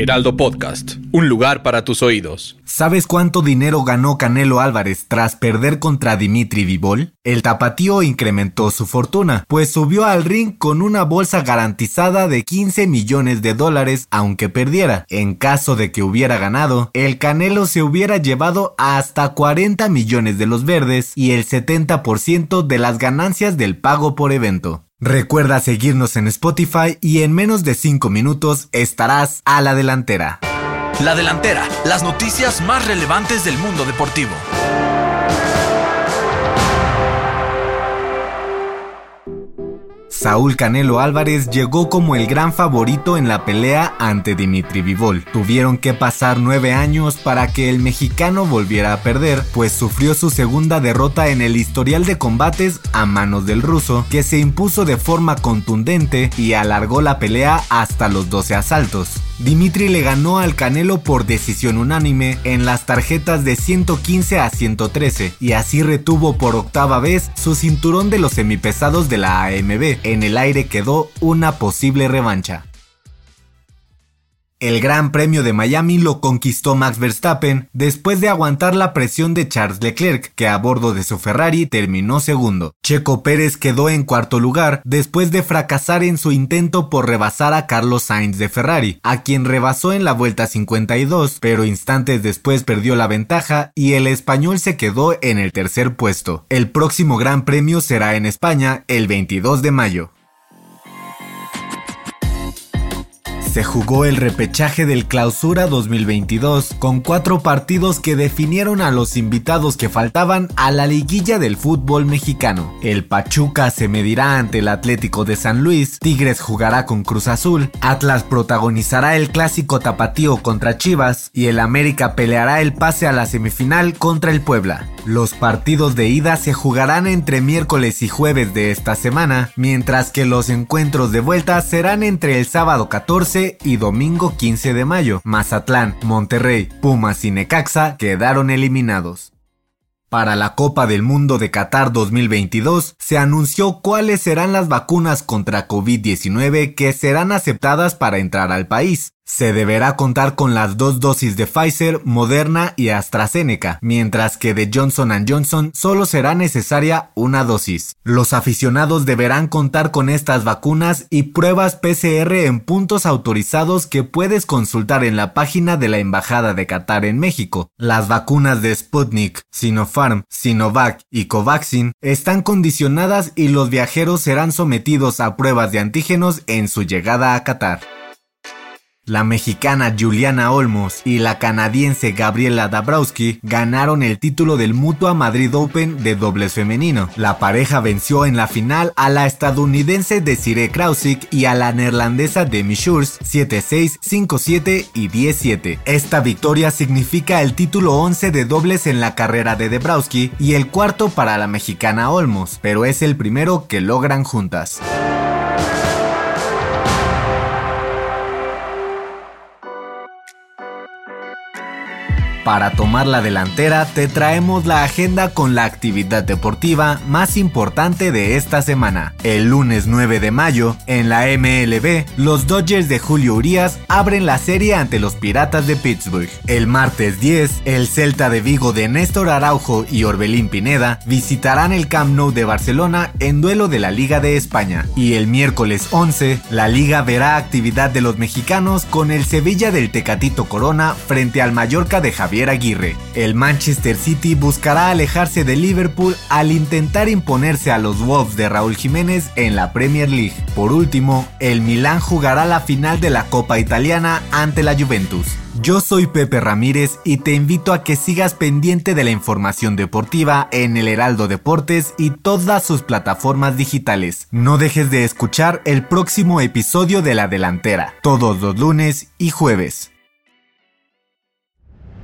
Heraldo Podcast, un lugar para tus oídos. ¿Sabes cuánto dinero ganó Canelo Álvarez tras perder contra Dimitri Vivol? El tapatío incrementó su fortuna, pues subió al ring con una bolsa garantizada de 15 millones de dólares aunque perdiera. En caso de que hubiera ganado, el Canelo se hubiera llevado hasta 40 millones de los verdes y el 70% de las ganancias del pago por evento. Recuerda seguirnos en Spotify y en menos de 5 minutos estarás a la delantera. La delantera, las noticias más relevantes del mundo deportivo. Saúl Canelo Álvarez llegó como el gran favorito en la pelea ante Dimitri Vivol. Tuvieron que pasar nueve años para que el mexicano volviera a perder, pues sufrió su segunda derrota en el historial de combates a manos del ruso, que se impuso de forma contundente y alargó la pelea hasta los 12 asaltos. Dimitri le ganó al Canelo por decisión unánime en las tarjetas de 115 a 113 y así retuvo por octava vez su cinturón de los semipesados de la AMB. En el aire quedó una posible revancha. El Gran Premio de Miami lo conquistó Max Verstappen después de aguantar la presión de Charles Leclerc, que a bordo de su Ferrari terminó segundo. Checo Pérez quedó en cuarto lugar después de fracasar en su intento por rebasar a Carlos Sainz de Ferrari, a quien rebasó en la vuelta 52, pero instantes después perdió la ventaja y el español se quedó en el tercer puesto. El próximo Gran Premio será en España el 22 de mayo. Se jugó el repechaje del Clausura 2022 con cuatro partidos que definieron a los invitados que faltaban a la liguilla del fútbol mexicano. El Pachuca se medirá ante el Atlético de San Luis, Tigres jugará con Cruz Azul, Atlas protagonizará el clásico tapatío contra Chivas y el América peleará el pase a la semifinal contra el Puebla. Los partidos de ida se jugarán entre miércoles y jueves de esta semana, mientras que los encuentros de vuelta serán entre el sábado 14 y domingo 15 de mayo. Mazatlán, Monterrey, Pumas y Necaxa quedaron eliminados. Para la Copa del Mundo de Qatar 2022 se anunció cuáles serán las vacunas contra COVID-19 que serán aceptadas para entrar al país. Se deberá contar con las dos dosis de Pfizer, Moderna y AstraZeneca, mientras que de Johnson Johnson solo será necesaria una dosis. Los aficionados deberán contar con estas vacunas y pruebas PCR en puntos autorizados que puedes consultar en la página de la Embajada de Qatar en México. Las vacunas de Sputnik, Sinopharm, Sinovac y Covaxin están condicionadas y los viajeros serán sometidos a pruebas de antígenos en su llegada a Qatar. La mexicana Juliana Olmos y la canadiense Gabriela Dabrowski ganaron el título del Mutua Madrid Open de dobles femenino. La pareja venció en la final a la estadounidense Desiree Krausik y a la neerlandesa Demi Schurz 7-6, 5-7 y 10-7. Esta victoria significa el título 11 de dobles en la carrera de Dabrowski y el cuarto para la mexicana Olmos, pero es el primero que logran juntas. Para tomar la delantera te traemos la agenda con la actividad deportiva más importante de esta semana. El lunes 9 de mayo, en la MLB, los Dodgers de Julio Urias abren la serie ante los Piratas de Pittsburgh. El martes 10, el Celta de Vigo de Néstor Araujo y Orbelín Pineda visitarán el Camp Nou de Barcelona en duelo de la Liga de España. Y el miércoles 11, la liga verá actividad de los mexicanos con el Sevilla del Tecatito Corona frente al Mallorca de Javier Aguirre. El Manchester City buscará alejarse de Liverpool al intentar imponerse a los Wolves de Raúl Jiménez en la Premier League. Por último, el Milán jugará la final de la Copa Italiana ante la Juventus. Yo soy Pepe Ramírez y te invito a que sigas pendiente de la información deportiva en el Heraldo Deportes y todas sus plataformas digitales. No dejes de escuchar el próximo episodio de La Delantera, todos los lunes y jueves.